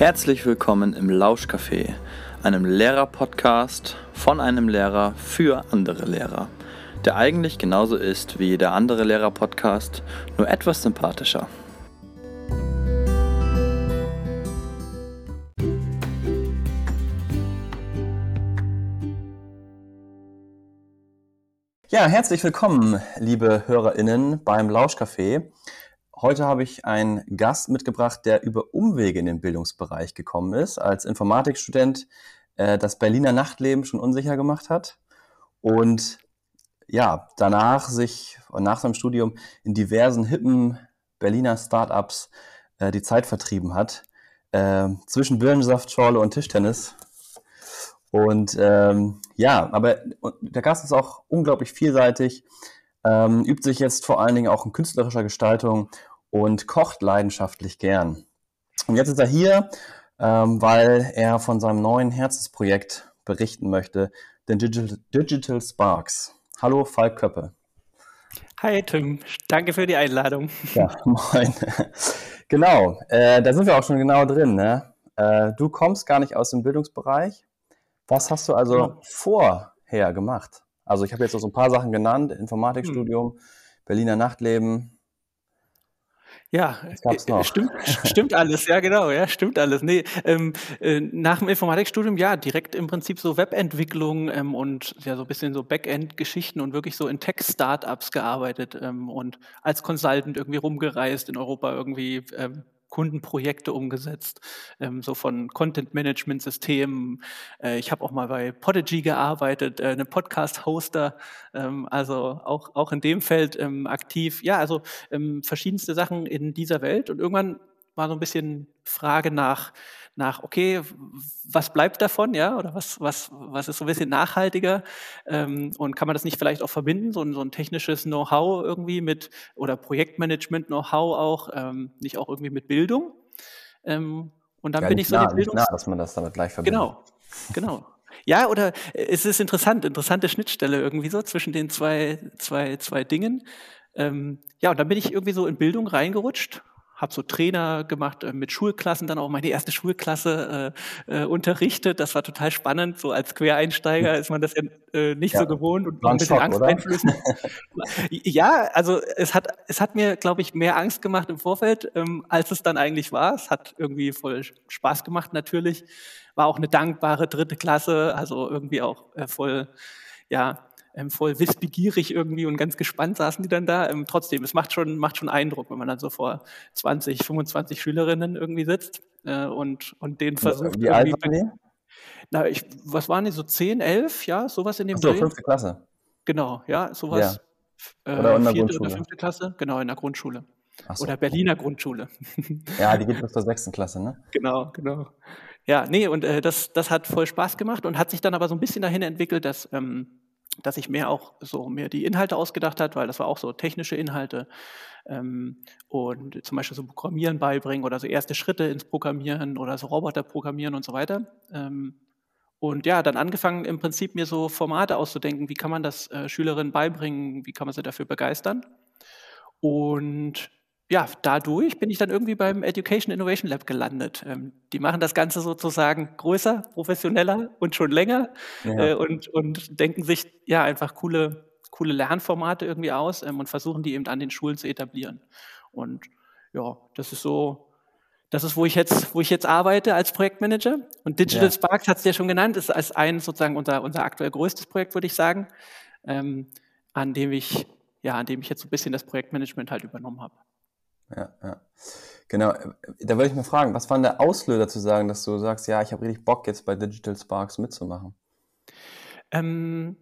Herzlich willkommen im Lauschcafé, einem Lehrer-Podcast von einem Lehrer für andere Lehrer, der eigentlich genauso ist wie jeder andere Lehrer-Podcast, nur etwas sympathischer. Ja, herzlich willkommen, liebe HörerInnen, beim Lauschcafé. Heute habe ich einen Gast mitgebracht, der über Umwege in den Bildungsbereich gekommen ist, als Informatikstudent äh, das Berliner Nachtleben schon unsicher gemacht hat und ja, danach sich nach seinem Studium in diversen hippen Berliner Startups äh, die Zeit vertrieben hat, äh, zwischen Birnensaftschorle und Tischtennis. Und ähm, ja, aber der Gast ist auch unglaublich vielseitig, ähm, übt sich jetzt vor allen Dingen auch in künstlerischer Gestaltung und kocht leidenschaftlich gern. Und jetzt ist er hier, ähm, weil er von seinem neuen Herzensprojekt berichten möchte, den Digital, Digital Sparks. Hallo, Falk Köppe. Hi Tim, danke für die Einladung. Ja, moin. genau, äh, da sind wir auch schon genau drin. Ne? Äh, du kommst gar nicht aus dem Bildungsbereich. Was hast du also ja. Genau. vorher gemacht? Also ich habe jetzt so ein paar Sachen genannt, Informatikstudium, hm. Berliner Nachtleben, ja, äh, stimmt, stimmt alles, ja genau, ja, stimmt alles. Nee, ähm, äh, nach dem Informatikstudium, ja, direkt im Prinzip so Webentwicklung ähm, und ja so ein bisschen so Backend-Geschichten und wirklich so in Tech-Startups gearbeitet ähm, und als Consultant irgendwie rumgereist in Europa irgendwie ähm, Kundenprojekte umgesetzt, ähm, so von Content-Management-Systemen. Äh, ich habe auch mal bei Podigy gearbeitet, äh, einem Podcast-Hoster, ähm, also auch, auch in dem Feld ähm, aktiv. Ja, also ähm, verschiedenste Sachen in dieser Welt. Und irgendwann war so ein bisschen Frage nach, nach, okay, was bleibt davon, ja, oder was, was, was ist so ein bisschen nachhaltiger ähm, und kann man das nicht vielleicht auch verbinden, so ein, so ein technisches Know-how irgendwie mit oder Projektmanagement-Know-how auch, ähm, nicht auch irgendwie mit Bildung? Ähm, und dann ja, bin ich so nah, die Bildung. Nah, dass man das damit gleich verbindet. Genau, genau. Ja, oder es ist interessant, interessante Schnittstelle irgendwie so zwischen den zwei, zwei, zwei Dingen. Ähm, ja, und dann bin ich irgendwie so in Bildung reingerutscht habe so Trainer gemacht äh, mit Schulklassen, dann auch meine erste Schulklasse äh, äh, unterrichtet. Das war total spannend. So als Quereinsteiger ist man das ja äh, nicht ja, so gewohnt und ein bisschen Schock, Angst einflößen. ja, also es hat, es hat mir, glaube ich, mehr Angst gemacht im Vorfeld, ähm, als es dann eigentlich war. Es hat irgendwie voll Spaß gemacht natürlich. War auch eine dankbare dritte Klasse, also irgendwie auch äh, voll, ja, ähm, voll wissbegierig irgendwie und ganz gespannt saßen die dann da. Ähm, trotzdem, es macht schon, macht schon Eindruck, wenn man dann so vor 20, 25 Schülerinnen irgendwie sitzt äh, und, und denen versucht. Wie alt waren? Na, ich, was waren die, so 10, 11, ja, sowas in dem Ach so, fünfte Klasse. Genau, ja, sowas. Ja. Oder in der vierte Grundschule. oder fünfte Klasse, genau, in der Grundschule. So. Oder Berliner Grundschule. ja, die geht bis zur sechsten Klasse, ne? Genau, genau. Ja, nee, und äh, das, das hat voll Spaß gemacht und hat sich dann aber so ein bisschen dahin entwickelt, dass ähm, dass ich mehr auch so mir die Inhalte ausgedacht hat, weil das war auch so technische Inhalte ähm, und zum Beispiel so Programmieren beibringen oder so erste Schritte ins Programmieren oder so Roboter programmieren und so weiter. Ähm, und ja, dann angefangen im Prinzip mir so Formate auszudenken, wie kann man das äh, Schülerinnen beibringen, wie kann man sie dafür begeistern. Und ja, dadurch bin ich dann irgendwie beim Education Innovation Lab gelandet. Ähm, die machen das Ganze sozusagen größer, professioneller und schon länger ja. äh, und, und denken sich ja einfach coole, coole Lernformate irgendwie aus ähm, und versuchen die eben an den Schulen zu etablieren. Und ja, das ist so, das ist, wo ich jetzt, wo ich jetzt arbeite als Projektmanager. Und Digital ja. Sparks hat es ja schon genannt, ist als ein sozusagen unser, unser aktuell größtes Projekt, würde ich sagen, ähm, an dem ich, ja, an dem ich jetzt so ein bisschen das Projektmanagement halt übernommen habe ja, ja. Genau, da würde ich mal fragen, was war denn der Auslöser zu sagen, dass du sagst, ja, ich habe richtig Bock jetzt bei Digital Sparks mitzumachen? Ähm,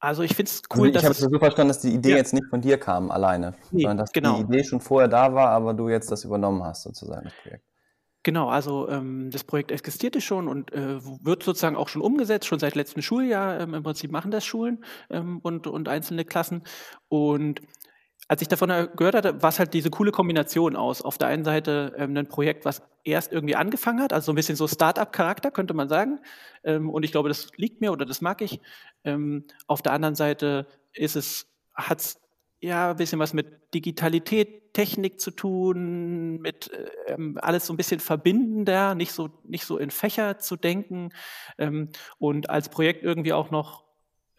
also ich finde es cool, also ich habe es so verstanden, dass die Idee ja. jetzt nicht von dir kam alleine, nee, sondern dass genau. die Idee schon vorher da war, aber du jetzt das übernommen hast, sozusagen, das Projekt. Genau, also ähm, das Projekt existierte schon und äh, wird sozusagen auch schon umgesetzt, schon seit letztem Schuljahr. Ähm, Im Prinzip machen das Schulen ähm, und, und einzelne Klassen. Und als ich davon gehört hatte, war es halt diese coole Kombination aus. Auf der einen Seite ähm, ein Projekt, was erst irgendwie angefangen hat, also so ein bisschen so Start-up-Charakter, könnte man sagen. Ähm, und ich glaube, das liegt mir oder das mag ich. Ähm, auf der anderen Seite ist es, hat es ja, ein bisschen was mit Digitalität, Technik zu tun, mit ähm, alles so ein bisschen verbindender, nicht so, nicht so in Fächer zu denken ähm, und als Projekt irgendwie auch noch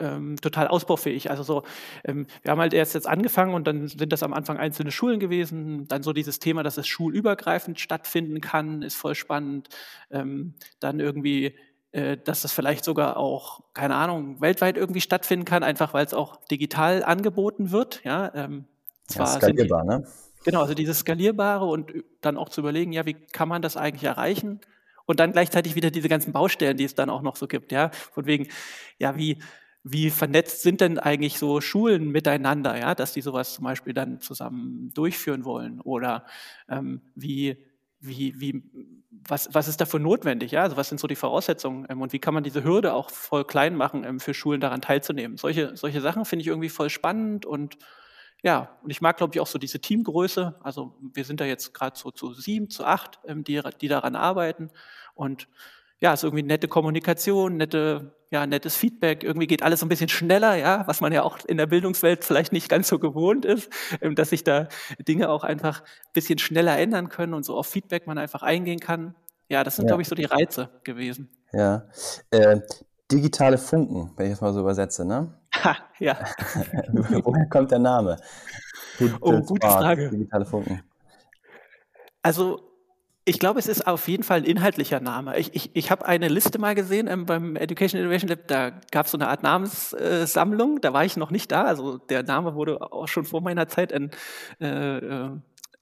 ähm, total ausbaufähig. Also so, ähm, wir haben halt erst jetzt angefangen und dann sind das am Anfang einzelne Schulen gewesen. Dann so dieses Thema, dass es schulübergreifend stattfinden kann, ist voll spannend. Ähm, dann irgendwie äh, dass das vielleicht sogar auch, keine Ahnung, weltweit irgendwie stattfinden kann, einfach weil es auch digital angeboten wird. Ja, ähm, zwar ja skalierbar, die, ne? Genau, also dieses Skalierbare und dann auch zu überlegen, ja, wie kann man das eigentlich erreichen? Und dann gleichzeitig wieder diese ganzen Baustellen, die es dann auch noch so gibt, ja, von wegen, ja, wie, wie vernetzt sind denn eigentlich so Schulen miteinander, ja, dass die sowas zum Beispiel dann zusammen durchführen wollen? Oder ähm, wie, wie, wie, was, was ist dafür notwendig? Ja? Also was sind so die Voraussetzungen ähm, und wie kann man diese Hürde auch voll klein machen, ähm, für Schulen daran teilzunehmen? Solche, solche Sachen finde ich irgendwie voll spannend und ja, und ich mag, glaube ich, auch so diese Teamgröße. Also wir sind da jetzt gerade so zu sieben, zu acht, ähm, die, die daran arbeiten und ja, ist irgendwie nette Kommunikation, nette, ja, nettes Feedback. Irgendwie geht alles ein bisschen schneller, ja, was man ja auch in der Bildungswelt vielleicht nicht ganz so gewohnt ist, ähm, dass sich da Dinge auch einfach ein bisschen schneller ändern können und so auf Feedback man einfach eingehen kann. Ja, das sind, ja. glaube ich, so die Reize gewesen. Ja. Äh, digitale Funken, wenn ich das mal so übersetze, ne? Ha, ja. Woher kommt der Name? oh, gute Frage. Digitale Funken. Also ich glaube, es ist auf jeden Fall ein inhaltlicher Name. Ich, ich, ich habe eine Liste mal gesehen ähm, beim Education Innovation Lab, da gab es so eine Art Namenssammlung, äh, da war ich noch nicht da, also der Name wurde auch schon vor meiner Zeit in, äh, äh,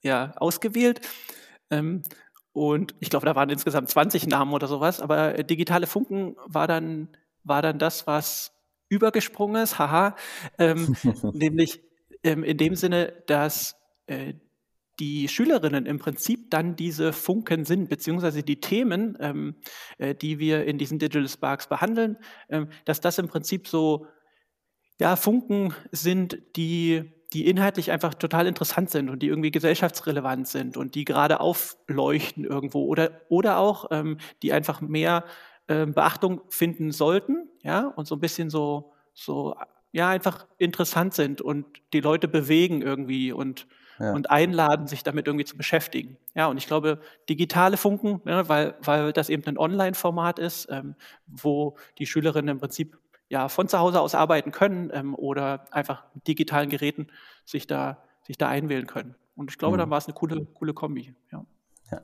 ja, ausgewählt. Ähm, und ich glaube, da waren insgesamt 20 Namen oder sowas, aber äh, digitale Funken war dann, war dann das, was übergesprungen ist, haha, ähm, nämlich ähm, in dem Sinne, dass äh, die Schülerinnen im Prinzip dann diese Funken sind, beziehungsweise die Themen, ähm, äh, die wir in diesen Digital Sparks behandeln, ähm, dass das im Prinzip so ja, Funken sind, die, die inhaltlich einfach total interessant sind und die irgendwie gesellschaftsrelevant sind und die gerade aufleuchten irgendwo oder, oder auch, ähm, die einfach mehr äh, Beachtung finden sollten, ja, und so ein bisschen so, so, ja, einfach interessant sind und die Leute bewegen irgendwie und ja. und einladen, sich damit irgendwie zu beschäftigen. Ja, und ich glaube, digitale Funken, ne, weil, weil das eben ein Online-Format ist, ähm, wo die Schülerinnen im Prinzip ja von zu Hause aus arbeiten können ähm, oder einfach mit digitalen Geräten sich da, sich da einwählen können. Und ich glaube, mhm. dann war es eine coole, coole Kombi. Ja. ja.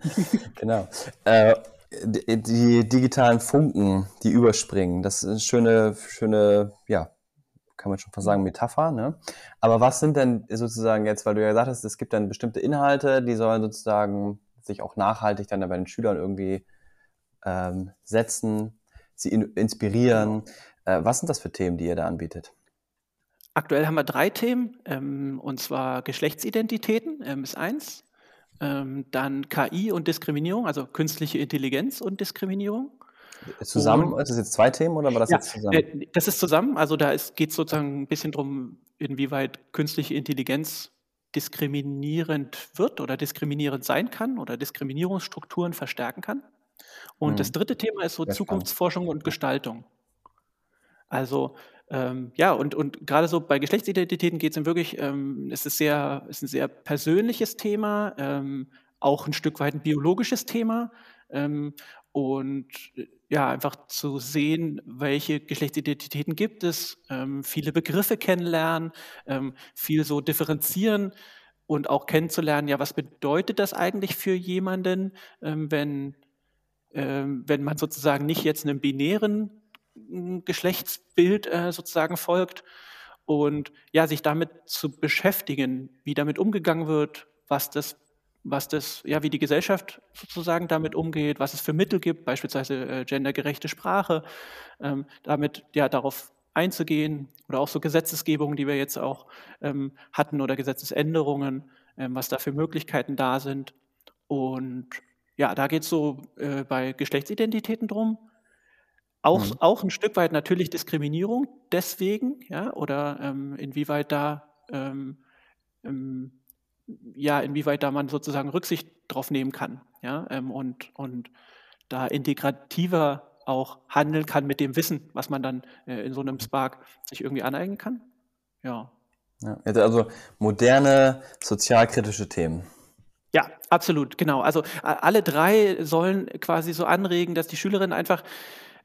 genau. Äh, die, die, digitalen Funken, die überspringen, das ist eine schöne, schöne ja, kann man schon fast sagen, Metapher. Ne? Aber was sind denn sozusagen jetzt, weil du ja gesagt hast, es gibt dann bestimmte Inhalte, die sollen sozusagen sich auch nachhaltig dann bei den Schülern irgendwie ähm, setzen, sie in, inspirieren. Äh, was sind das für Themen, die ihr da anbietet? Aktuell haben wir drei Themen, ähm, und zwar Geschlechtsidentitäten ähm, ist eins, ähm, dann KI und Diskriminierung, also künstliche Intelligenz und Diskriminierung. Zusammen? Und, ist das jetzt zwei Themen oder war das ja, jetzt zusammen? Äh, das ist zusammen. Also da geht es sozusagen ein bisschen darum, inwieweit künstliche Intelligenz diskriminierend wird oder diskriminierend sein kann oder Diskriminierungsstrukturen verstärken kann. Und hm. das dritte Thema ist so Sehr Zukunftsforschung spannend. und Gestaltung. Also ähm, ja, und, und gerade so bei Geschlechtsidentitäten geht es wirklich, ähm, es ist, sehr, ist ein sehr persönliches Thema, ähm, auch ein Stück weit ein biologisches Thema. Ähm, und äh, ja, einfach zu sehen, welche Geschlechtsidentitäten gibt es, ähm, viele Begriffe kennenlernen, ähm, viel so differenzieren und auch kennenzulernen, ja, was bedeutet das eigentlich für jemanden, ähm, wenn, ähm, wenn man sozusagen nicht jetzt einem binären hm, Geschlechtsbild äh, sozusagen folgt und ja, sich damit zu beschäftigen, wie damit umgegangen wird, was das was das, ja, wie die Gesellschaft sozusagen damit umgeht, was es für Mittel gibt, beispielsweise äh, gendergerechte Sprache, ähm, damit ja darauf einzugehen oder auch so Gesetzesgebungen, die wir jetzt auch ähm, hatten oder Gesetzesänderungen, ähm, was da für Möglichkeiten da sind. Und ja, da geht es so äh, bei Geschlechtsidentitäten drum. Auch, mhm. auch ein Stück weit natürlich Diskriminierung deswegen, ja, oder ähm, inwieweit da ähm, ähm, ja, inwieweit da man sozusagen Rücksicht drauf nehmen kann, ja, ähm, und, und da integrativer auch handeln kann mit dem Wissen, was man dann äh, in so einem Spark sich irgendwie aneignen kann. Ja. Ja, also moderne sozialkritische Themen. Ja, absolut, genau. Also alle drei sollen quasi so anregen, dass die Schülerinnen einfach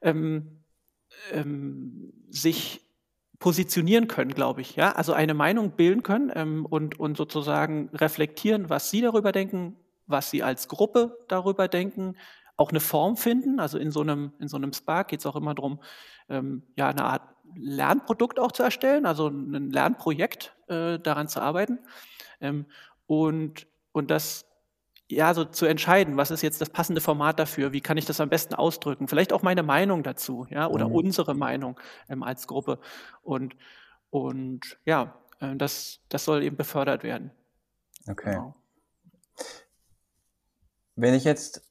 ähm, ähm, sich positionieren können, glaube ich. Ja, also eine Meinung bilden können ähm, und, und sozusagen reflektieren, was sie darüber denken, was sie als Gruppe darüber denken, auch eine Form finden. Also in so einem, in so einem Spark geht es auch immer darum, ähm, ja, eine Art Lernprodukt auch zu erstellen, also ein Lernprojekt äh, daran zu arbeiten. Ähm, und, und das ja, so zu entscheiden, was ist jetzt das passende Format dafür, wie kann ich das am besten ausdrücken, vielleicht auch meine Meinung dazu, ja, oder mhm. unsere Meinung ähm, als Gruppe. Und, und ja, äh, das, das soll eben befördert werden. Okay. Genau. Wenn ich jetzt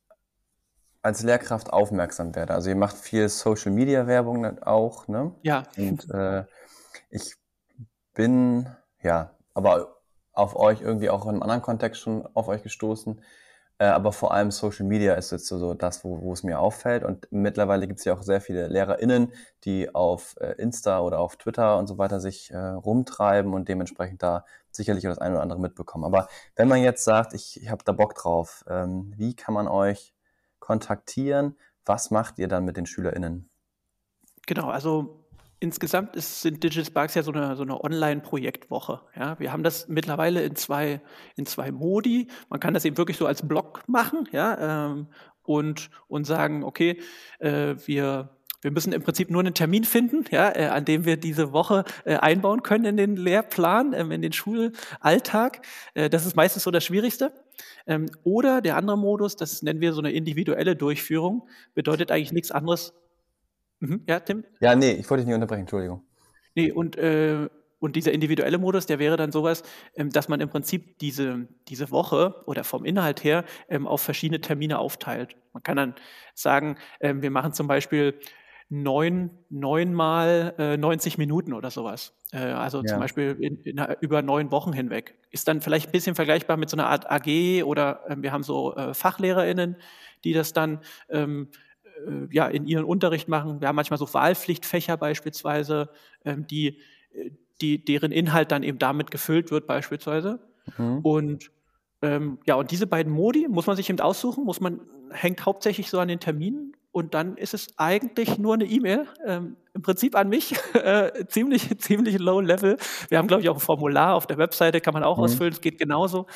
als Lehrkraft aufmerksam werde, also ihr macht viel Social Media Werbung auch, ne? Ja. Und äh, ich bin, ja, aber auf euch irgendwie auch in einem anderen Kontext schon auf euch gestoßen. Äh, aber vor allem Social Media ist jetzt so das, wo, wo es mir auffällt. Und mittlerweile gibt es ja auch sehr viele LehrerInnen, die auf äh, Insta oder auf Twitter und so weiter sich äh, rumtreiben und dementsprechend da sicherlich das eine oder andere mitbekommen. Aber wenn man jetzt sagt, ich, ich habe da Bock drauf, ähm, wie kann man euch kontaktieren? Was macht ihr dann mit den SchülerInnen? Genau, also insgesamt ist, sind Digital Sparks ja so eine, so eine Online-Projektwoche. Ja, wir haben das mittlerweile in zwei, in zwei Modi. Man kann das eben wirklich so als Blog machen ja, ähm, und, und sagen, okay, äh, wir, wir müssen im Prinzip nur einen Termin finden, ja, äh, an dem wir diese Woche äh, einbauen können in den Lehrplan, ähm, in den Schulalltag. Äh, das ist meistens so das Schwierigste. Ähm, oder der andere Modus, das nennen wir so eine individuelle Durchführung, bedeutet eigentlich nichts anderes, Mhm. Ja, Tim? Ja, nee, ich wollte dich nicht unterbrechen, Entschuldigung. Nee, und, äh, und dieser individuelle Modus, der wäre dann sowas, ähm, dass man im Prinzip diese, diese Woche oder vom Inhalt her ähm, auf verschiedene Termine aufteilt. Man kann dann sagen, ähm, wir machen zum Beispiel neun, neunmal äh, 90 Minuten oder sowas. Äh, also ja. zum Beispiel in, in, über neun Wochen hinweg. Ist dann vielleicht ein bisschen vergleichbar mit so einer Art AG oder äh, wir haben so äh, FachlehrerInnen, die das dann ähm, äh, ja, in ihren Unterricht machen. Wir haben manchmal so Wahlpflichtfächer beispielsweise, ähm, die, äh, die, deren Inhalt dann eben damit gefüllt wird beispielsweise. Mhm. Und ähm, ja, und diese beiden Modi muss man sich eben aussuchen, muss man, hängt hauptsächlich so an den Terminen und dann ist es eigentlich nur eine E-Mail, ähm, im Prinzip an mich, äh, ziemlich, ziemlich low level. Wir haben, glaube ich, auch ein Formular auf der Webseite, kann man auch mhm. ausfüllen, es geht genauso.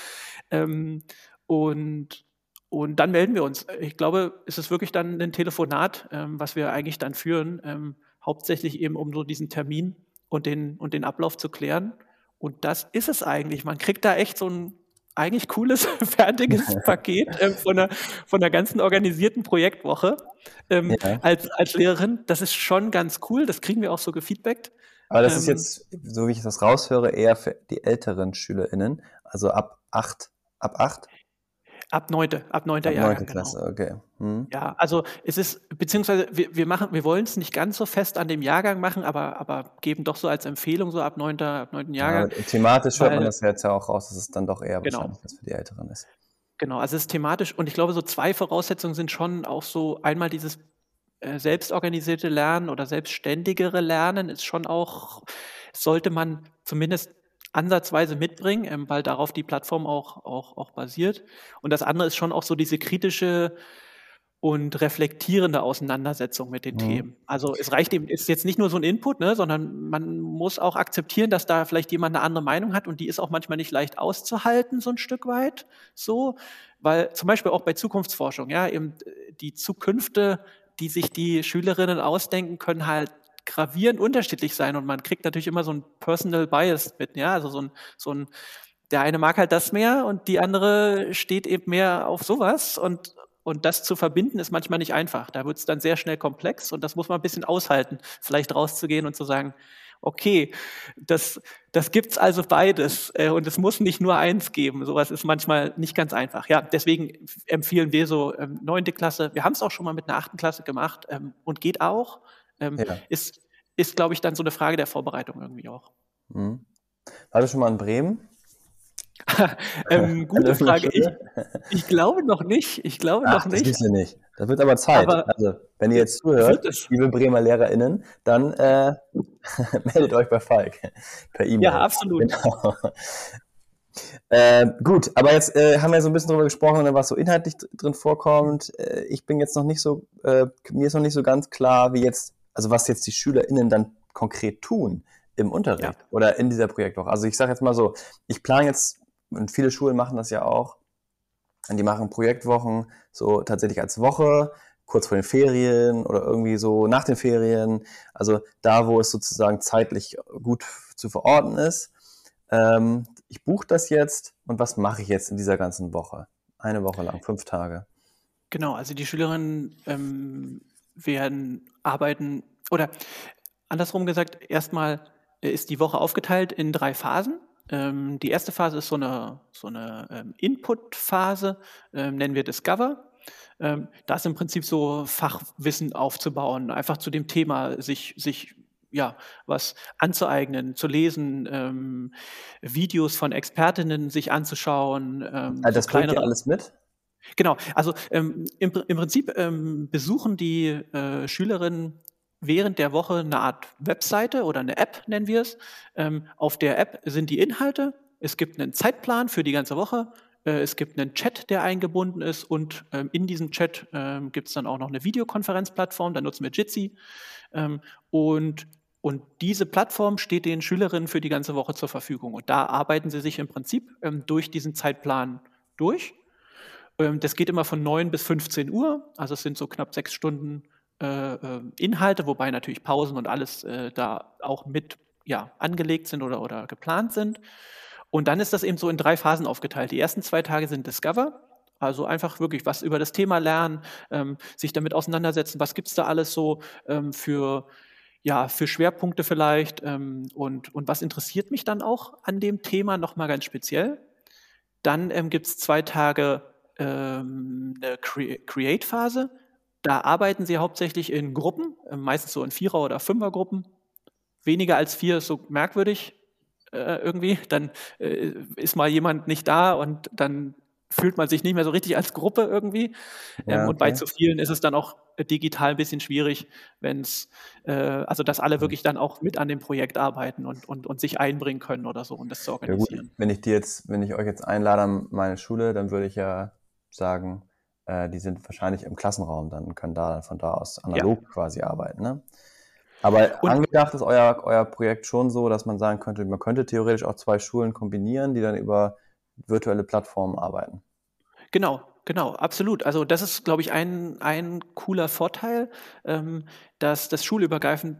Ähm, und und dann melden wir uns. Ich glaube, es ist wirklich dann ein Telefonat, ähm, was wir eigentlich dann führen, ähm, hauptsächlich eben um so diesen Termin und den, und den Ablauf zu klären. Und das ist es eigentlich. Man kriegt da echt so ein eigentlich cooles, fertiges Paket äh, von, der, von der ganzen organisierten Projektwoche ähm, ja. als, als Lehrerin. Das ist schon ganz cool. Das kriegen wir auch so gefeedbackt. Aber das ist ähm, jetzt, so wie ich das raushöre, eher für die älteren SchülerInnen, also ab acht, ab acht? Ab neunte, ab neunter Jahr. Neunte genau. Klasse, genau. okay. Hm. Ja, also es ist, beziehungsweise wir, wir machen, wir wollen es nicht ganz so fest an dem Jahrgang machen, aber, aber geben doch so als Empfehlung so ab neunter, ab neunten Jahrgang. Ja, thematisch hört man das jetzt ja auch raus, dass es dann doch eher genau. wahrscheinlich was für die Älteren ist. Genau, also es ist thematisch und ich glaube, so zwei Voraussetzungen sind schon auch so einmal dieses äh, selbstorganisierte Lernen oder selbstständigere Lernen ist schon auch, sollte man zumindest ansatzweise mitbringen, ähm, weil darauf die Plattform auch, auch, auch basiert. Und das andere ist schon auch so diese kritische und reflektierende Auseinandersetzung mit den mhm. Themen. Also es reicht eben, ist jetzt nicht nur so ein Input, ne, sondern man muss auch akzeptieren, dass da vielleicht jemand eine andere Meinung hat und die ist auch manchmal nicht leicht auszuhalten, so ein Stück weit. So, weil zum Beispiel auch bei Zukunftsforschung, ja, eben die Zukünfte, die sich die Schülerinnen ausdenken, können halt gravierend unterschiedlich sein und man kriegt natürlich immer so ein Personal Bias mit, ja, also so ein, so ein, der eine mag halt das mehr und die andere steht eben mehr auf sowas und, und das zu verbinden ist manchmal nicht einfach. Da wird es dann sehr schnell komplex und das muss man ein bisschen aushalten, vielleicht rauszugehen und zu sagen, okay, das, das gibt's also beides äh, und es muss nicht nur eins geben. Sowas ist manchmal nicht ganz einfach. Ja, deswegen empfehlen wir so ähm, neunte Klasse. Wir haben es auch schon mal mit einer achten Klasse gemacht ähm, und geht auch. Ähm, ja. Ist, ist glaube ich, dann so eine Frage der Vorbereitung irgendwie auch. Mhm. War du schon mal in Bremen? ähm, gute Frage. Ich, ich, glaube noch nicht. Ich glaube Ach, noch nicht. Das nicht. Das wird aber Zeit. Aber also, wenn ihr jetzt zuhört, liebe Bremer LehrerInnen, dann äh, meldet euch bei Falk per E-Mail. Ja, absolut. Genau. Äh, gut, aber jetzt äh, haben wir so ein bisschen darüber gesprochen, ne, was so inhaltlich drin vorkommt. Äh, ich bin jetzt noch nicht so, äh, mir ist noch nicht so ganz klar, wie jetzt, also was jetzt die SchülerInnen dann konkret tun im Unterricht ja. oder in dieser Projektwoche. Also ich sage jetzt mal so, ich plane jetzt, und viele Schulen machen das ja auch, die machen Projektwochen so tatsächlich als Woche, kurz vor den Ferien oder irgendwie so nach den Ferien. Also da, wo es sozusagen zeitlich gut zu verorten ist. Ähm, ich buche das jetzt und was mache ich jetzt in dieser ganzen Woche? Eine Woche lang, fünf Tage. Genau, also die Schülerinnen ähm, werden arbeiten oder andersrum gesagt, erstmal ist die Woche aufgeteilt in drei Phasen. Ähm, die erste Phase ist so eine, so eine ähm, Input-Phase, ähm, nennen wir Discover. Ähm, da ist im Prinzip so Fachwissen aufzubauen, einfach zu dem Thema sich, sich ja, was anzueignen, zu lesen, ähm, Videos von Expertinnen sich anzuschauen. Ähm, also das so kleinere, alles mit? Genau, also ähm, im, im, Prinzip ähm, besuchen die äh, Schülerinnen während der Woche eine Art Webseite oder eine App, nennen wir es. Ähm, auf der App sind die Inhalte, es gibt einen Zeitplan für die ganze Woche, äh, es gibt einen Chat, der eingebunden ist und ähm, in diesem Chat ähm, gibt es dann auch noch eine Videokonferenzplattform, da nutzen wir Jitsi. Ähm, und, und diese Plattform steht den Schülerinnen für die ganze Woche zur Verfügung. Und da arbeiten sie sich im Prinzip ähm, durch diesen Zeitplan durch. Ähm, das geht immer von 9 bis 15 Uhr, also es sind so knapp sechs Stunden äh, äh, Inhalte, wobei natürlich Pausen und alles äh, da auch mit ja, angelegt sind oder, oder geplant sind. Und dann ist das eben so in drei Phasen aufgeteilt. Die ersten zwei Tage sind Discover, also einfach wirklich was über das Thema lernen, ähm, sich damit auseinandersetzen, was gibt es da alles so ähm, für, ja, für Schwerpunkte vielleicht ähm, und, und was interessiert mich dann auch an dem Thema nochmal ganz speziell. Dann ähm, gibt es zwei Tage ähm, eine Cre Create-Phase, da arbeiten sie hauptsächlich in Gruppen, äh, meistens so in Vierer- oder Fünfergruppen. Weniger als vier ist so merkwürdig äh, irgendwie. Dann äh, ist mal jemand nicht da und dann fühlt man sich nicht mehr so richtig als Gruppe irgendwie. Ja, ähm, und bei zu vielen ist es dann auch digital ein bisschen schwierig, wenn es, äh, also dass alle wirklich dann auch mit an dem Projekt arbeiten und, und, und sich einbringen können oder so und das zu organisieren. Ja, wenn ich die jetzt, wenn ich euch jetzt einlade an meine Schule, dann würde ich ja sagen, äh, die sind wahrscheinlich im Klassenraum dann und können da dann von da aus analog ja. quasi arbeiten. Ne? Aber und, angedacht ist euer, euer Projekt schon so, dass man sagen könnte, man könnte theoretisch auch zwei Schulen kombinieren, die dann über virtuelle Plattformen arbeiten. Genau, Genau, absolut. Also das ist, glaube ich, ein, ein cooler Vorteil, ähm, dass das schulübergreifend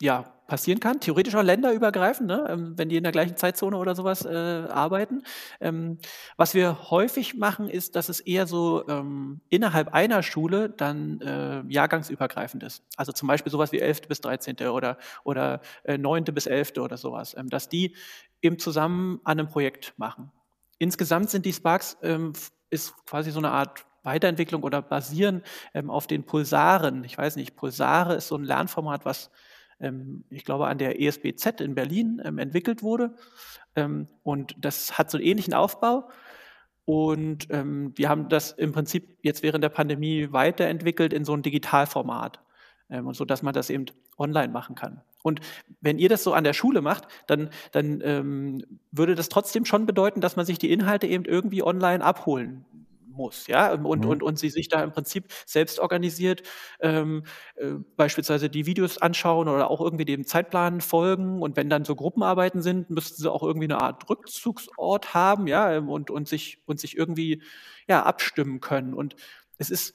ja, passieren kann, theoretisch auch länderübergreifend, ne? Ähm, wenn die in der gleichen Zeitzone oder sowas äh, arbeiten. Ähm, was wir häufig machen, ist, dass es eher so ähm, innerhalb einer Schule dann äh, jahrgangsübergreifend ist. Also zum Beispiel sowas wie 11. bis 13. oder, oder äh, 9. bis 11. oder sowas, ähm, dass die eben zusammen an einem Projekt machen. Insgesamt sind die Sparks, ähm, ist quasi so eine Art Weiterentwicklung oder basieren ähm, auf den Pulsaren. Ich weiß nicht, Pulsare ist so ein Lernformat, was ich glaube, an der ESBZ in Berlin ähm, entwickelt wurde. Ähm, und das hat so einen ähnlichen Aufbau. Und wir haben das im Prinzip jetzt während der Pandemie weiterentwickelt in so ein Digitalformat. und so, dass man das eben online machen kann. Und wenn ihr das so an der Schule macht, dann, dann ähm, würde das trotzdem schon bedeuten, dass man sich die Inhalte eben irgendwie online abholen muss, ja, ähm, und, mhm. und, und sie sich da im Prinzip selbst organisiert, ähm, äh, beispielsweise die Videos anschauen oder auch irgendwie dem Zeitplan folgen und wenn dann so Gruppenarbeiten sind, müssten sie auch irgendwie eine Art Rückzugsort haben, ja, ähm, und, und sich, und sich irgendwie, ja, abstimmen können und es ist,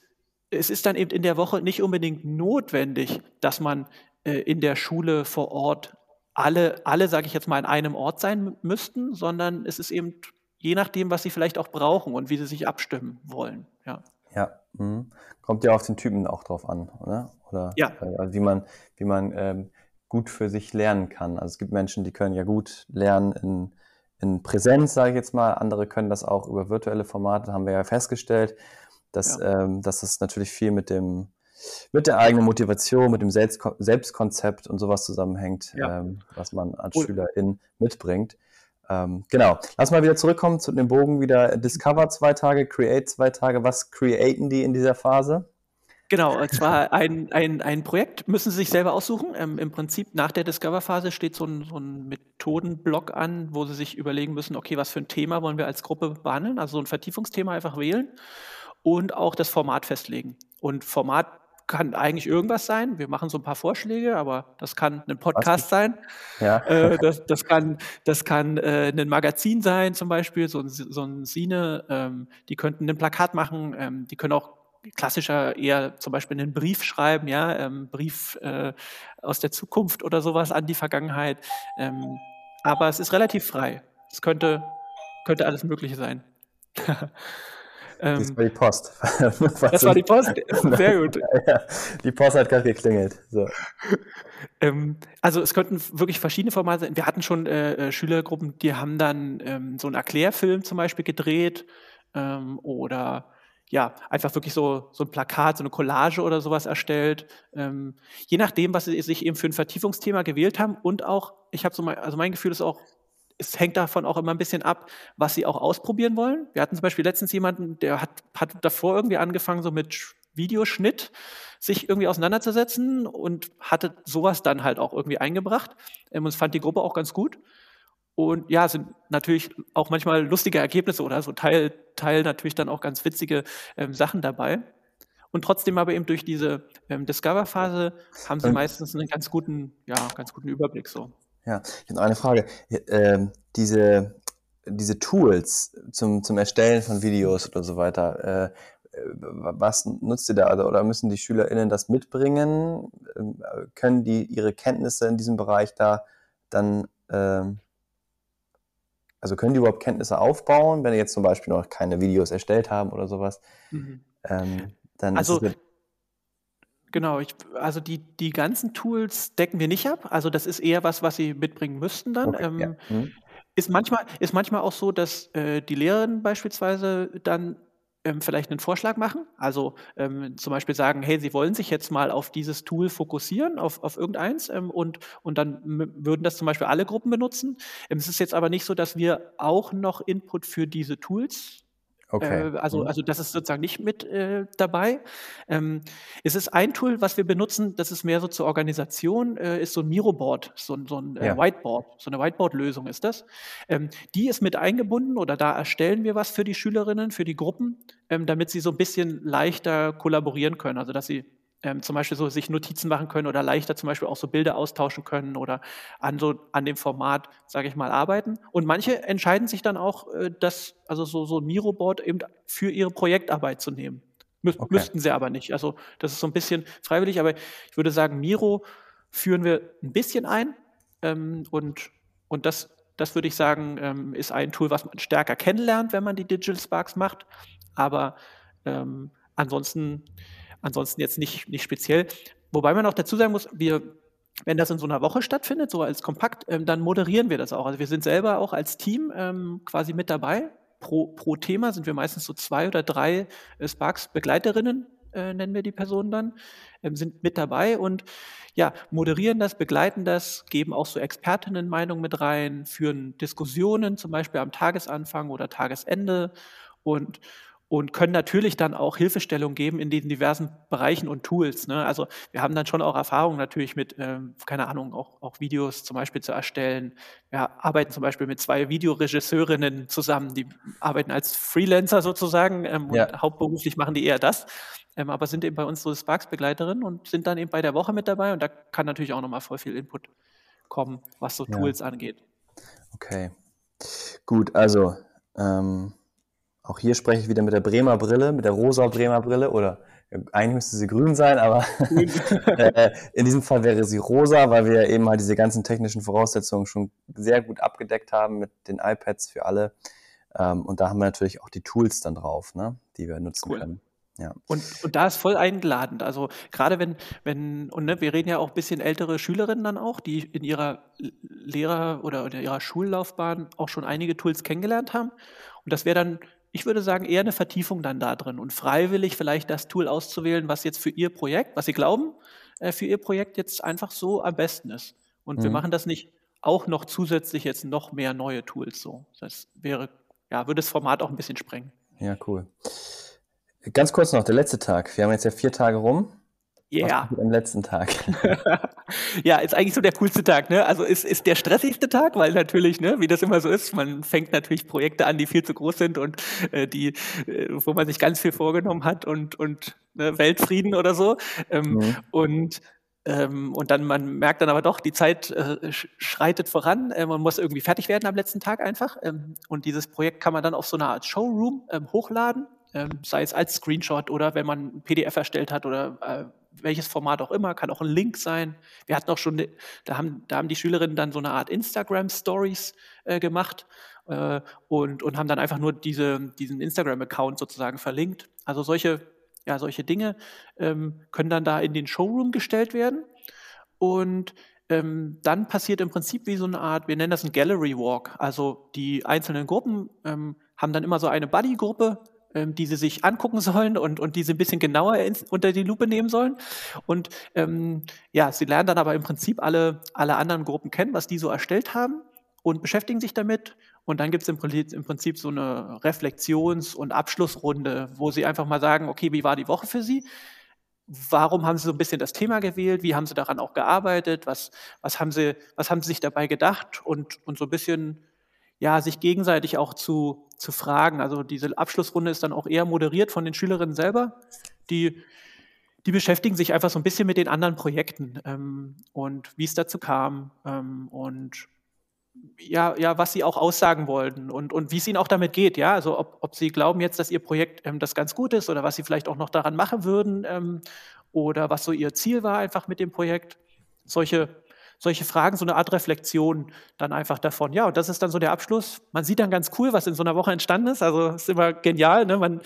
es ist dann eben in der Woche nicht unbedingt notwendig, dass man äh, in der Schule vor Ort alle, alle, sage ich jetzt mal, an einem Ort sein müssten, sondern es ist eben je nachdem, was sie vielleicht auch brauchen und wie sie sich abstimmen wollen. Ja. Ja, mh. kommt ja auf den Typen auch drauf an, oder? Oder ja. also wie man, wie man ähm, gut für sich lernen kann. Also es gibt Menschen, die können ja gut lernen in, in Präsenz, sage ich jetzt mal. Andere können das auch über virtuelle Formate, haben wir ja festgestellt, dass, ja. ähm, dass das natürlich viel mit dem mit der eigenen Motivation, mit dem Selbst Selbstkonzept und sowas zusammenhängt, ja. ähm, was man als Schülerin mitbringt. Ähm, genau. Lass mal wieder zurückkommen zu dem Bogen wieder Discover zwei Tage, Create zwei Tage. Was createn die in dieser Phase? Genau, und zwar ein, ein, ein Projekt müssen Sie sich selber aussuchen. Ähm, Im Prinzip nach der Discover-Phase steht so ein, so ein Methodenblock an, wo Sie sich überlegen müssen, okay, was für ein Thema wollen wir als Gruppe behandeln? Also so ein Vertiefungsthema einfach wählen und auch das Format festlegen. Und Format kann eigentlich irgendwas sein. Wir machen so ein paar Vorschläge, aber das kann ein Podcast sein. Ja. Äh, das, das, kann, das kann äh, ein Magazin sein, zum Beispiel, so ein, so ein Sine. Ähm, die könnten ein Plakat machen. Ähm, die können auch klassischer eher zum Beispiel einen Brief schreiben, ja, ähm, Brief äh, aus der Zukunft oder sowas an die Vergangenheit. Ähm, aber es ist relativ frei. Es könnte, könnte alles Mögliche sein. ähm, das war die Post. das war die Post. Sehr gut. Ja, die Post hat gerade geklingelt. So. Ähm, also es könnten wirklich verschiedene Formate sein. Wir hatten schon äh, äh Schülergruppen, die haben dann ähm, so einen Erklärfilm zum Beispiel gedreht ähm, oder ja, einfach wirklich so, so ein Plakat, so eine Collage oder sowas erstellt. Ähm, je nachdem, was sie sich eben für ein Vertiefungsthema gewählt haben. Und auch, ich habe so mein, also mein Gefühl ist auch, es hängt davon auch immer ein bisschen ab, was sie auch ausprobieren wollen. Wir hatten zum Beispiel letztens jemanden, der hat, hat davor irgendwie angefangen, so mit Videoschnitt sich irgendwie auseinanderzusetzen und hatte sowas dann halt auch irgendwie eingebracht. Ähm, und fand die Gruppe auch ganz gut. Und ja, sind natürlich auch manchmal lustige Ergebnisse oder so Teil, Teil natürlich dann auch ganz witzige ähm, Sachen dabei. Und trotzdem aber eben durch diese ähm, Discover-Phase haben sie meistens einen ganz guten, ja, ganz guten Überblick so. Ja, ich habe noch eine Frage. Ähm, diese, diese Tools zum, zum Erstellen von Videos oder so weiter, äh, was nutzt ihr da? Also, oder müssen die SchülerInnen das mitbringen? Ähm, können die ihre Kenntnisse in diesem Bereich da dann ähm, also können die überhaupt Kenntnisse aufbauen, wenn die jetzt zum Beispiel noch keine Videos erstellt haben oder sowas? Mhm. Ähm, dann also, Genau, ich, also die, die ganzen Tools decken wir nicht ab. Also das ist eher was, was sie mitbringen müssten dann. Okay, ähm, ja. mhm. Ist manchmal, ist manchmal auch so, dass äh, die Lehrerin beispielsweise dann ähm, vielleicht einen Vorschlag machen. Also ähm, zum Beispiel sagen, hey, Sie wollen sich jetzt mal auf dieses Tool fokussieren, auf, auf irgendeins, ähm, und, und dann würden das zum Beispiel alle Gruppen benutzen. Ähm, es ist jetzt aber nicht so, dass wir auch noch Input für diese Tools Okay. Äh, also, mhm. also das ist sozusagen nicht mit äh, dabei. Ähm, es ist ein Tool, was wir benutzen, das ist mehr so zur Organisation, äh, ist so ein Miro-Board, so, so ein äh, ja. Whiteboard, so eine Whiteboard-Lösung ist das. Ähm, die ist mit eingebunden oder da erstellen wir was für die Schülerinnen, für die Gruppen, ähm, damit sie so ein bisschen leichter kollaborieren können. Also dass sie ähm, zum Beispiel so sich Notizen machen können oder leichter zum Beispiel auch so Bilder austauschen können oder an so an dem Format, sage ich mal, arbeiten. Und manche entscheiden sich dann auch, äh, das, also so, so ein Miro-Board eben für ihre Projektarbeit zu nehmen. Mü okay. Müssten sie aber nicht. Also das ist so ein bisschen freiwillig, aber ich würde sagen, Miro führen wir ein bisschen ein ähm, und, und das, das würde ich sagen, ähm, ist ein Tool, was man stärker kennenlernt, wenn man die Digital Sparks macht. Aber ähm, ansonsten Ansonsten jetzt nicht, nicht speziell. Wobei man auch dazu sagen muss, wir, wenn das in so einer Woche stattfindet, so als Kompakt, ähm, dann moderieren wir das auch. Also wir sind selber auch als Team ähm, quasi mit dabei. Pro, pro Thema sind wir meistens so zwei oder drei äh, Sparks-Begleiterinnen, äh, nennen wir die Personen dann, ähm, sind mit dabei und ja, moderieren das, begleiten das, geben auch so Expertinnenmeinungen mit rein, führen Diskussionen, zum Beispiel am Tagesanfang oder Tagesende und und können natürlich dann auch Hilfestellung geben in den diversen Bereichen und Tools. Ne? Also wir haben dann schon auch Erfahrungen natürlich mit, ähm, keine Ahnung, auch, auch Videos zum Beispiel zu erstellen. Wir arbeiten zum Beispiel mit zwei Videoregisseurinnen zusammen, die arbeiten als Freelancer sozusagen ähm, ja. und hauptberuflich machen die eher das, ähm, aber sind eben bei uns so Sparks-Begleiterinnen und sind dann eben bei der Woche mit dabei und da kann natürlich auch nochmal voll viel Input kommen, was so ja. Tools angeht. Okay, gut, also ähm auch hier spreche ich wieder mit der Bremer Brille, mit der rosa Bremer Brille oder eigentlich müsste sie grün sein, aber äh, in diesem Fall wäre sie rosa, weil wir eben halt diese ganzen technischen Voraussetzungen schon sehr gut abgedeckt haben mit den iPads für alle. Ähm, und da haben wir natürlich auch die Tools dann drauf, ne, die wir nutzen cool. können. Ja. Und, und da ist voll einladend. Also gerade wenn, wenn, und ne, wir reden ja auch ein bisschen ältere Schülerinnen dann auch, die in ihrer Lehrer- oder in ihrer Schullaufbahn auch schon einige Tools kennengelernt haben. Und das wäre dann ich würde sagen, eher eine Vertiefung dann da drin und freiwillig vielleicht das Tool auszuwählen, was jetzt für Ihr Projekt, was Sie glauben, äh, für Ihr Projekt jetzt einfach so am besten ist. Und mhm. wir machen das nicht auch noch zusätzlich jetzt noch mehr neue Tools so. Das wäre, ja, würde das Format auch ein bisschen sprengen. Ja, cool. Ganz kurz noch, der letzte Tag. Wir haben jetzt ja vier Tage rum. Ja. Yeah. Am letzten Tag. ja, ist eigentlich so der coolste Tag, ne? Also ist, ist der stressigste Tag, weil natürlich, ne, wie das immer so ist, man fängt natürlich Projekte an, die viel zu groß sind und äh, die, äh, wo man sich ganz viel vorgenommen hat und, und ne, Weltfrieden oder so. Ähm, mhm. Und ähm, und dann man merkt dann aber doch, die Zeit äh, schreitet voran. Äh, man muss irgendwie fertig werden am letzten Tag einfach. Ähm, und dieses Projekt kann man dann auf so einer Art Showroom ähm, hochladen, ähm, sei es als Screenshot oder wenn man ein PDF erstellt hat oder äh, welches Format auch immer, kann auch ein Link sein. Wir hatten auch schon, da haben, da haben die Schülerinnen dann so eine Art Instagram Stories äh, gemacht äh, und, und haben dann einfach nur diese, diesen Instagram-Account sozusagen verlinkt. Also solche ja, solche Dinge ähm, können dann da in den Showroom gestellt werden. Und ähm, dann passiert im Prinzip wie so eine Art, wir nennen das ein Gallery Walk. Also die einzelnen Gruppen ähm, haben dann immer so eine Buddy-Gruppe, ähm, die sie sich angucken sollen und, und die sie ein bisschen genauer ins, unter die Lupe nehmen sollen. Und ähm, ja, sie lernen dann aber im Prinzip alle, alle anderen Gruppen kennen, was die so erstellt haben und beschäftigen sich damit. Und dann gibt es im Prinzip, im Prinzip so eine Reflexions- und Abschlussrunde, wo sie einfach mal sagen, okay, wie war die Woche für Sie? Warum haben Sie so ein bisschen das Thema gewählt? Wie haben Sie daran auch gearbeitet? Was, was, haben, Sie, was haben Sie sich dabei gedacht? Und, und so ein bisschen, ja, sich gegenseitig auch zu, zu fragen. Also diese Abschlussrunde ist dann auch eher moderiert von den Schülerinnen selber, die die beschäftigen sich einfach so ein bisschen mit den anderen Projekten ähm, und wie es dazu kam ähm, und ja, ja, was sie auch aussagen wollten und, und wie es ihnen auch damit geht, ja, also ob, ob sie glauben jetzt, dass ihr Projekt ähm, das ganz gut ist oder was sie vielleicht auch noch daran machen würden ähm, oder was so ihr Ziel war einfach mit dem Projekt. Solche, solche Fragen, so eine Art Reflexion dann einfach davon. Ja, und das ist dann so der Abschluss. Man sieht dann ganz cool, was in so einer Woche entstanden ist. Also ist immer genial. Ne? Man,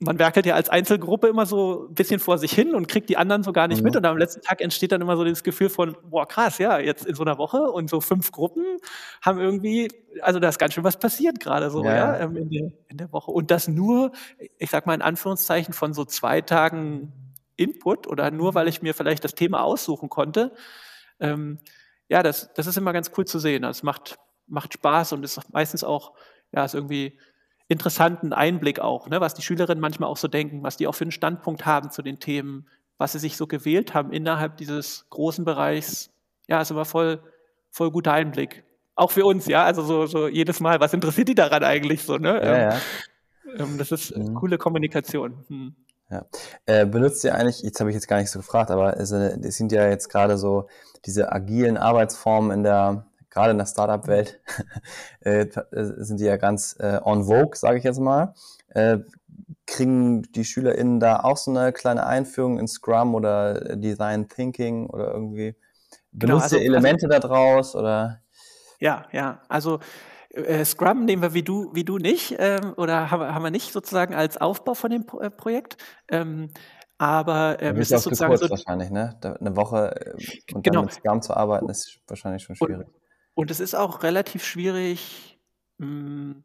man werkelt ja als Einzelgruppe immer so ein bisschen vor sich hin und kriegt die anderen so gar nicht mhm. mit. Und am letzten Tag entsteht dann immer so das Gefühl von, boah, krass, ja, jetzt in so einer Woche und so fünf Gruppen haben irgendwie, also da ist ganz schön was passiert gerade so, ja, ja ähm, in, der, in der Woche. Und das nur, ich sag mal in Anführungszeichen, von so zwei Tagen Input oder nur, weil ich mir vielleicht das Thema aussuchen konnte. Ähm, ja, das, das ist immer ganz cool zu sehen. Also es macht, macht Spaß und ist meistens auch, ja, ist irgendwie interessanten Einblick auch, ne, was die Schülerinnen manchmal auch so denken, was die auch für einen Standpunkt haben zu den Themen, was sie sich so gewählt haben innerhalb dieses großen Bereichs. Ja, ist aber voll, voll guter Einblick. Auch für uns, ja, also so, so jedes Mal, was interessiert die daran eigentlich so, ne? Ja, ähm, ja. Ähm, das ist mhm. coole Kommunikation. Hm. Ja. Äh, benutzt ihr eigentlich, jetzt habe ich jetzt gar nicht so gefragt, aber es, es sind ja jetzt gerade so diese agilen Arbeitsformen in der gerade in der Startup-Welt äh, sind die ja ganz äh, on vogue, sage ich jetzt mal. Äh, kriegen die SchülerInnen da auch so eine kleine Einführung in Scrum oder Design Thinking oder irgendwie? Genau, benutzt genau, also, ihr Elemente also, daraus oder? Ja, ja, also äh, Scrum nehmen wir wie du, wie du nicht ähm, oder haben, haben wir nicht sozusagen als Aufbau von dem Pro äh, Projekt. Ähm, aber ähm, es ist sozusagen so, wahrscheinlich, ne? Eine Woche äh, und genau. dann mit Scrum zu arbeiten ist wahrscheinlich schon schwierig. Und, und es ist auch relativ schwierig, hm,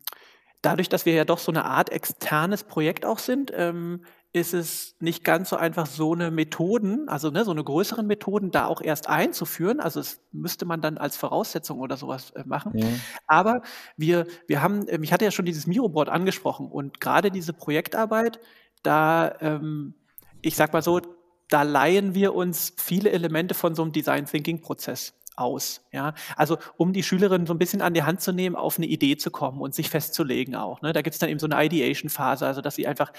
dadurch, dass wir ja doch so eine Art externes Projekt auch sind, ähm, ist es nicht ganz so einfach, so eine Methoden, also ne, so eine größeren Methoden da auch erst einzuführen. Also es müsste man dann als Voraussetzung oder sowas äh, machen. Mhm. Aber wir, wir haben, ähm, ich hatte ja schon dieses Miroboard angesprochen und gerade diese Projektarbeit, da, ähm, ich sag mal so, da leihen wir uns viele Elemente von so einem Design Thinking Prozess aus. Ja? Also um die Schülerinnen so ein bisschen an die Hand zu nehmen, auf eine Idee zu kommen und sich festzulegen auch. Ne? Da gibt es dann eben so eine Ideation-Phase, also dass sie einfach,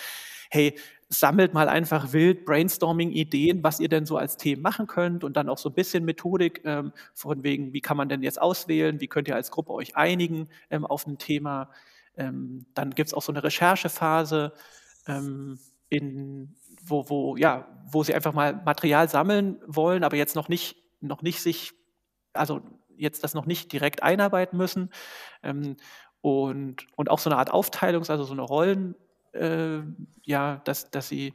hey, sammelt mal einfach wild Brainstorming-Ideen, was ihr denn so als Themen machen könnt und dann auch so ein bisschen Methodik ähm, von wegen, wie kann man denn jetzt auswählen, wie könnt ihr als Gruppe euch einigen ähm, auf ein Thema. Ähm, dann gibt es auch so eine Recherchephase, ähm, in, wo, wo, ja, wo sie einfach mal Material sammeln wollen, aber jetzt noch nicht, noch nicht sich also jetzt das noch nicht direkt einarbeiten müssen. Ähm, und, und auch so eine Art Aufteilung, also so eine Rollen, äh, ja, dass, dass sie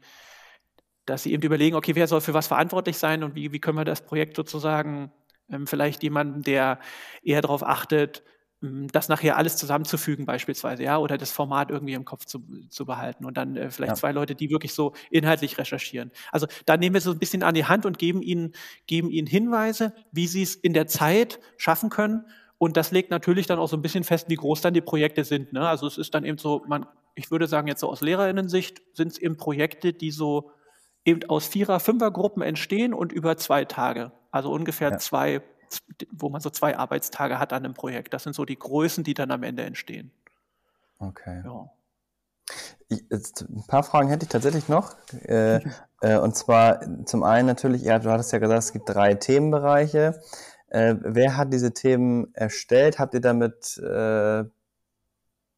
dass sie eben überlegen, okay, wer soll für was verantwortlich sein und wie, wie können wir das Projekt sozusagen ähm, vielleicht jemanden, der eher darauf achtet, hm, das nachher alles zusammenzufügen beispielsweise, ja, oder das Format irgendwie im Kopf zu, zu behalten und dann äh, vielleicht ja. zwei Leute, die wirklich so inhaltlich recherchieren. Also da nehmen wir so ein bisschen an die Hand und geben ihnen, geben ihnen Hinweise, wie sie es in der Zeit schaffen können. Und das legt natürlich dann auch so ein bisschen fest, wie groß dann die Projekte sind. Ne? Also es ist dann eben so, man, ich würde sagen, jetzt so aus Lehrerinnensicht sind es eben Projekte, die so eben aus Vierer-, Fünfer-Gruppen entstehen und über zwei Tage. Also ungefähr ja. zwei, wo man so zwei Arbeitstage hat an einem Projekt. Das sind so die Größen, die dann am Ende entstehen. Okay. Ja. Ich, jetzt, ein paar Fragen hätte ich tatsächlich noch. Äh, äh, und zwar zum einen natürlich, ja, du hattest ja gesagt, es gibt drei Themenbereiche. Äh, wer hat diese Themen erstellt? Habt ihr damit äh,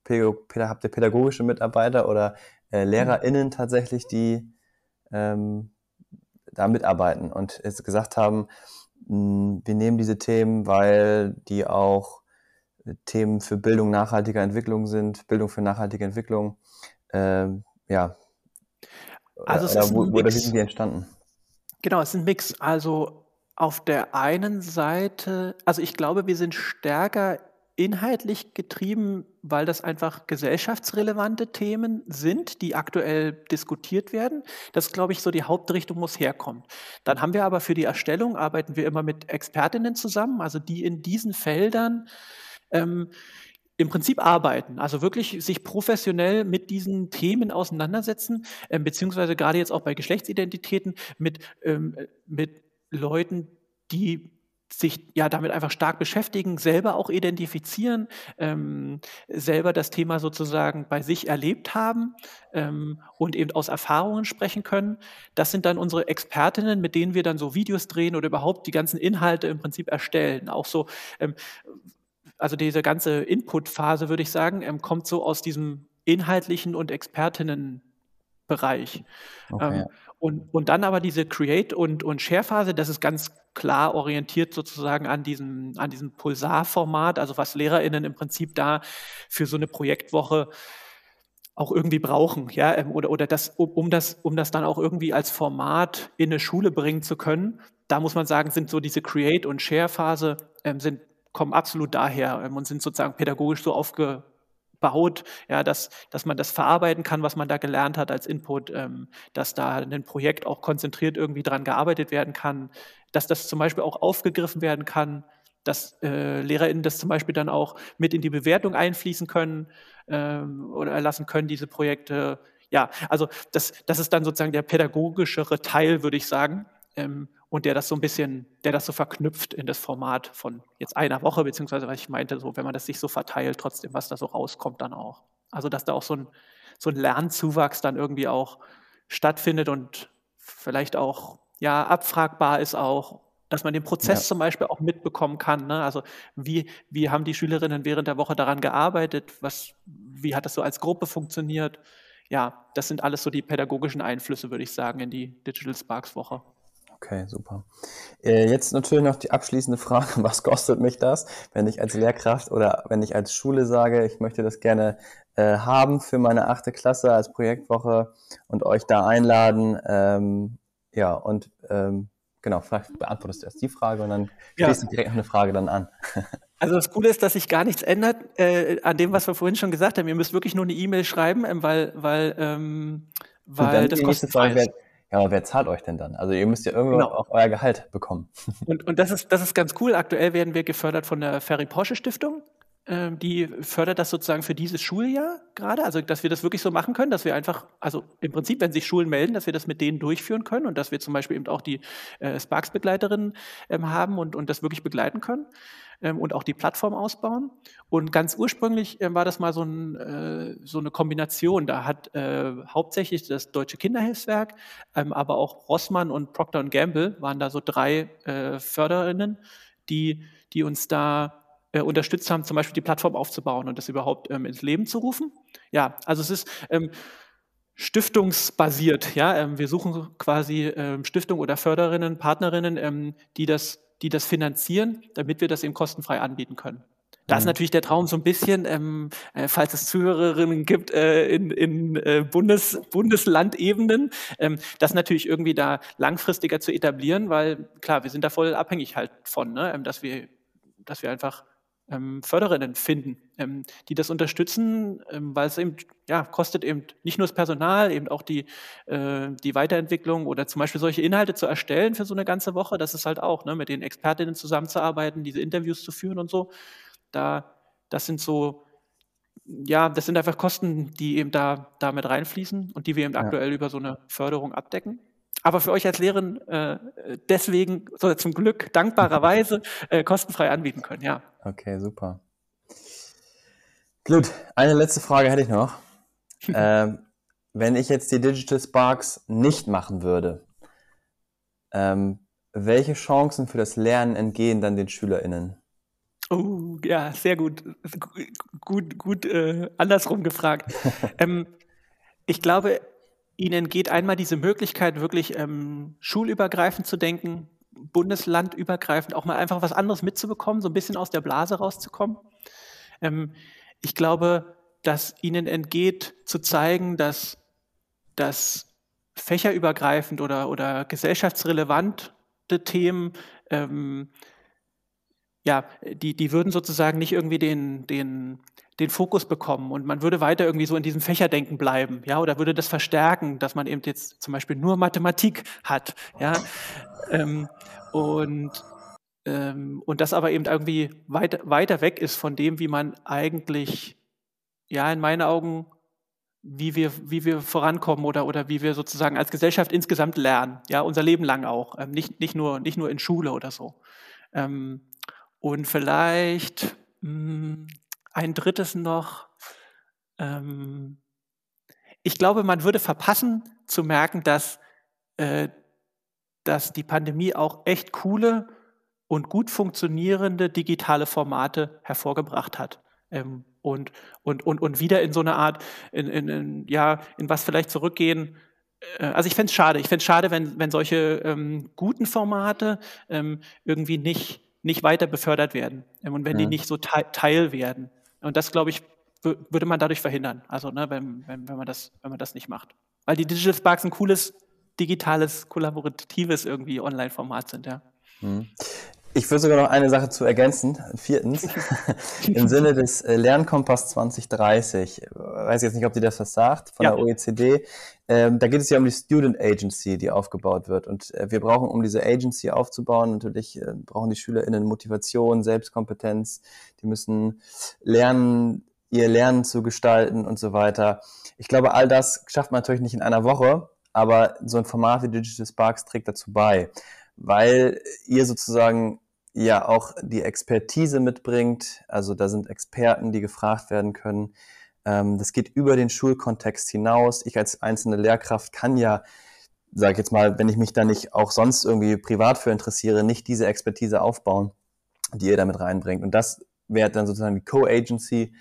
habt ihr pädagogische Mitarbeiter oder äh, LehrerInnen tatsächlich, die ähm, da mitarbeiten und jetzt gesagt haben, mh, hm, wir nehmen diese Themen, weil die auch Themen für Bildung nachhaltiger Entwicklung sind, Bildung für nachhaltige Entwicklung. Ähm, ja. Also es oder, ist wo, ein Mix. Oder wie sind die entstanden? Genau, es ist ein Mix. Also auf der einen Seite, also ich glaube, wir sind stärker inhaltlich getrieben, weil das einfach gesellschaftsrelevante Themen sind, die aktuell diskutiert werden. Das glaube ich, so die Hauptrichtung muss herkommen. Dann haben wir aber für die Erstellung, arbeiten wir immer mit Expertinnen zusammen, also die in diesen Feldern ähm, im Prinzip arbeiten, also wirklich sich professionell mit diesen Themen auseinandersetzen, äh, beziehungsweise gerade jetzt auch bei Geschlechtsidentitäten mit, ähm, mit Leuten, die sich ja damit einfach stark beschäftigen, selber auch identifizieren, ähm, selber das Thema sozusagen bei sich erlebt haben ähm, und eben aus Erfahrungen sprechen können. Das sind dann unsere Expertinnen, mit denen wir dann so Videos drehen oder überhaupt die ganzen Inhalte im Prinzip erstellen. Auch so, ähm, also diese ganze Input-Phase, würde ich sagen, ähm, kommt so aus diesem inhaltlichen und Expertinnenbereich. Okay. Und, und dann aber diese Create- und, und Share-Phase, das ist ganz klar orientiert sozusagen an diesem, an diesem Pulsar-Format, also was LehrerInnen im Prinzip da für so eine Projektwoche auch irgendwie brauchen, ja, ähm, oder, oder das, um, um, das, um das dann auch irgendwie als Format in eine Schule bringen zu können. Da muss man sagen, sind so diese Create- und Share-Phase, ähm, sind, kommen absolut daher ähm, und sind sozusagen pädagogisch so aufge, baut, ja, dass, dass man das verarbeiten kann, was man da gelernt hat als Input, ähm, dass da ein Projekt auch konzentriert irgendwie dran gearbeitet werden kann, dass das zum Beispiel auch aufgegriffen werden kann, dass äh, LehrerInnen das zum Beispiel dann auch mit in die Bewertung einfließen können ähm, oder erlassen können, diese Projekte. Ja, also das, das ist dann sozusagen der pädagogischere Teil, würde ich sagen. Ähm, und der das so ein bisschen, der das so verknüpft in das Format von jetzt einer Woche, beziehungsweise was ich meinte, so, wenn man das sich so verteilt, trotzdem, was da so rauskommt, dann auch. Also, dass da auch so ein, so ein Lernzuwachs dann irgendwie auch stattfindet und vielleicht auch, ja, abfragbar ist auch, dass man den Prozess ja. zum Beispiel auch mitbekommen kann. Ne? Also, wie, wie haben die Schülerinnen während der Woche daran gearbeitet? Was, wie hat das so als Gruppe funktioniert? Ja, das sind alles so die pädagogischen Einflüsse, würde ich sagen, in die Digital Sparks Woche. Okay, super. Äh, jetzt natürlich noch die abschließende Frage, was kostet mich das, wenn ich als Lehrkraft oder wenn ich als Schule sage, ich möchte das gerne äh, haben für meine achte Klasse als Projektwoche und euch da einladen. Ähm, ja, und ähm, genau, vielleicht beantwortest du erst die Frage und dann ja. schließt du direkt noch eine Frage dann an. Also das Coole ist, dass sich gar nichts ändert äh, an dem, was wir vorhin schon gesagt haben. Ihr müsst wirklich nur eine E-Mail schreiben, ähm, weil, weil, ähm, weil das kostet Frage, ja, aber wer zahlt euch denn dann? Also ihr müsst ja irgendwo genau. auch euer Gehalt bekommen. Und, und das, ist, das ist ganz cool. Aktuell werden wir gefördert von der Ferry Porsche Stiftung. Ähm, die fördert das sozusagen für dieses Schuljahr gerade, also dass wir das wirklich so machen können, dass wir einfach, also im Prinzip, wenn sich Schulen melden, dass wir das mit denen durchführen können und dass wir zum Beispiel eben auch die äh, Sparks-Begleiterinnen ähm, haben und, und das wirklich begleiten können ähm, und auch die Plattform ausbauen. Und ganz ursprünglich äh, war das mal so, ein, äh, so, eine Kombination. Da hat äh, hauptsächlich das Deutsche Kinderhilfswerk, ähm, aber auch Rossmann und Procter Gamble waren da so drei äh, Förderinnen, die, die uns da äh, unterstützt haben, zum Beispiel die Plattform aufzubauen und das überhaupt ähm, ins Leben zu rufen. Ja, also es ist ähm, stiftungsbasiert. Ja, ähm, wir suchen quasi ähm, Stiftung oder Förderinnen, Partnerinnen, ähm, die das die das finanzieren, damit wir das eben kostenfrei anbieten können. Da ist mhm. natürlich der Traum so ein bisschen, ähm, äh, falls es Zuhörerinnen gibt äh, in, in äh, Bundes, Bundeslandebenen, ähm, das natürlich irgendwie da langfristiger zu etablieren, weil klar, wir sind da voll abhängig halt von, ne, ähm, dass wir, dass wir einfach ähm, Förderinnen finden, ähm, die das unterstützen, ähm, weil es eben, ja, kostet eben nicht nur das Personal, eben auch die, äh, die Weiterentwicklung oder zum Beispiel solche Inhalte zu erstellen für so eine ganze Woche, das ist halt auch, ne, mit den Expertinnen zusammenzuarbeiten, diese Interviews zu führen und so. Da, das sind so ja, das sind einfach Kosten, die eben da damit reinfließen und die wir eben ja. aktuell über so eine Förderung abdecken. Aber für euch als Lehrerin äh, deswegen so zum Glück dankbarerweise äh, kostenfrei anbieten können, ja. Okay, super. Gut, eine letzte Frage hätte ich noch. ähm, wenn ich jetzt die Digital Sparks nicht machen würde, ähm, welche Chancen für das Lernen entgehen dann den SchülerInnen? Oh, ja, sehr gut. Gut, gut äh, andersrum gefragt. ähm, ich glaube, Ihnen geht einmal diese Möglichkeit, wirklich ähm, schulübergreifend zu denken, bundeslandübergreifend, auch mal einfach was anderes mitzubekommen, so ein bisschen aus der Blase rauszukommen. Ähm, ich glaube, dass Ihnen entgeht, zu zeigen, dass, dass fächerübergreifend oder, oder gesellschaftsrelevante Themen ähm, ja, die, die würden sozusagen nicht irgendwie den, den, den Fokus bekommen und man würde weiter irgendwie so in diesem Fächerdenken bleiben, ja, oder würde das verstärken, dass man eben jetzt zum Beispiel nur Mathematik hat, ja, ähm, und, ähm, und das aber eben irgendwie weiter, weiter weg ist von dem, wie man eigentlich, ja, in meinen Augen, wie wir, wie wir vorankommen oder, oder wie wir sozusagen als Gesellschaft insgesamt lernen, ja, unser Leben lang auch, ähm, nicht, nicht, nur, nicht nur in Schule oder so. Ähm, und vielleicht mh, hm, ein drittes noch. Ähm, ich glaube, man würde verpassen zu merken, dass, äh, dass die Pandemie auch echt coole und gut funktionierende digitale Formate hervorgebracht hat. Ähm, und, und, und, und wieder in so eine Art, in, in, in ja, in was vielleicht zurückgehen. Äh, also ich fände es schade. Ich fände es schade, wenn, wenn solche ähm, guten Formate ähm, irgendwie nicht nicht weiter befördert werden ähm, und wenn ja. die nicht so Teil werden. Und das, glaube ich, würde man dadurch verhindern, also ne, wenn, wenn, wenn, man das, wenn man das nicht macht. Weil die Digital Sparks ein cooles, digitales, kollaboratives irgendwie Online-Format sind, ja. Mhm. Ich würde sogar noch eine Sache zu ergänzen. Viertens, im Sinne des äh, Lernkompass 2030, weiß ich jetzt nicht, ob dir das was sagt, von ja. der OECD, ähm, da geht es ja um die Student Agency, die aufgebaut wird. Und äh, wir brauchen, um diese Agency aufzubauen, natürlich äh, brauchen die SchülerInnen Motivation, Selbstkompetenz, die müssen lernen, ihr Lernen zu gestalten und so weiter. Ich glaube, all das schafft man natürlich nicht in einer Woche, aber so ein Format wie Digital Sparks trägt dazu bei weil ihr sozusagen ja auch die Expertise mitbringt. Also da sind Experten, die gefragt werden können. Ähm, das geht über den Schulkontext hinaus. Ich als einzelne Lehrkraft kann ja, sage ich jetzt mal, wenn ich mich da nicht auch sonst irgendwie privat für interessiere, nicht diese Expertise aufbauen, die ihr damit reinbringt. Und das wäre dann sozusagen die Co-Agency,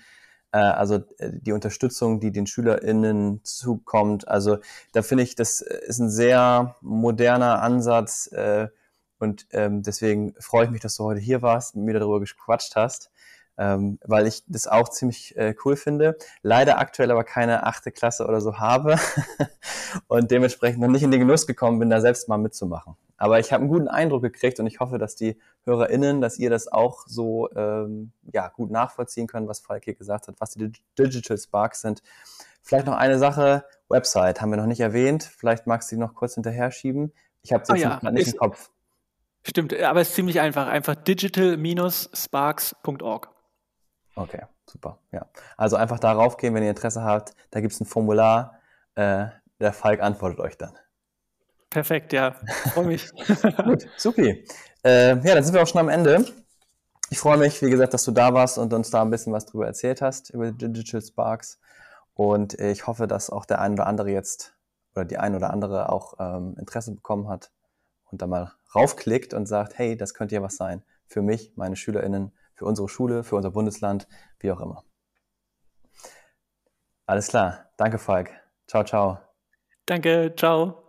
also äh, die Unterstützung, die den SchülerInnen zukommt. Also da finde ich, das ist ein sehr moderner Ansatz äh, und ähm, deswegen freue ich mich, dass du heute hier warst und mir darüber gequatscht hast. Ähm, weil ich das auch ziemlich äh, cool finde. Leider aktuell aber keine achte Klasse oder so habe und dementsprechend noch nicht in den Genuss gekommen bin, da selbst mal mitzumachen. Aber ich habe einen guten Eindruck gekriegt und ich hoffe, dass die HörerInnen, dass ihr das auch so ähm, ja, gut nachvollziehen könnt, was Falk hier gesagt hat, was die Digital Sparks sind. Vielleicht noch eine Sache, Website haben wir noch nicht erwähnt. Vielleicht magst du die noch kurz hinterher schieben. Ich habe es jetzt oh ja, nicht im Kopf. Stimmt, aber es ist ziemlich einfach. Einfach digital-sparks.org. Okay, super. Ja. Also einfach darauf gehen, wenn ihr Interesse habt. Da gibt es ein Formular. Äh, der Falk antwortet euch dann. Perfekt, ja. Freue mich. Gut, supi. Äh, ja, dann sind wir auch schon am Ende. Ich freue mich, wie gesagt, dass du da warst und uns da ein bisschen was drüber erzählt hast, über Digital Sparks. Und ich hoffe, dass auch der ein oder andere jetzt oder die ein oder andere auch ähm, Interesse bekommen hat und da mal raufklickt und sagt, hey, das könnte ja was sein für mich, meine SchülerInnen, für unsere Schule, für unser Bundesland, wie auch immer. Alles klar. Danke, Falk. Ciao, ciao. Danke, ciao.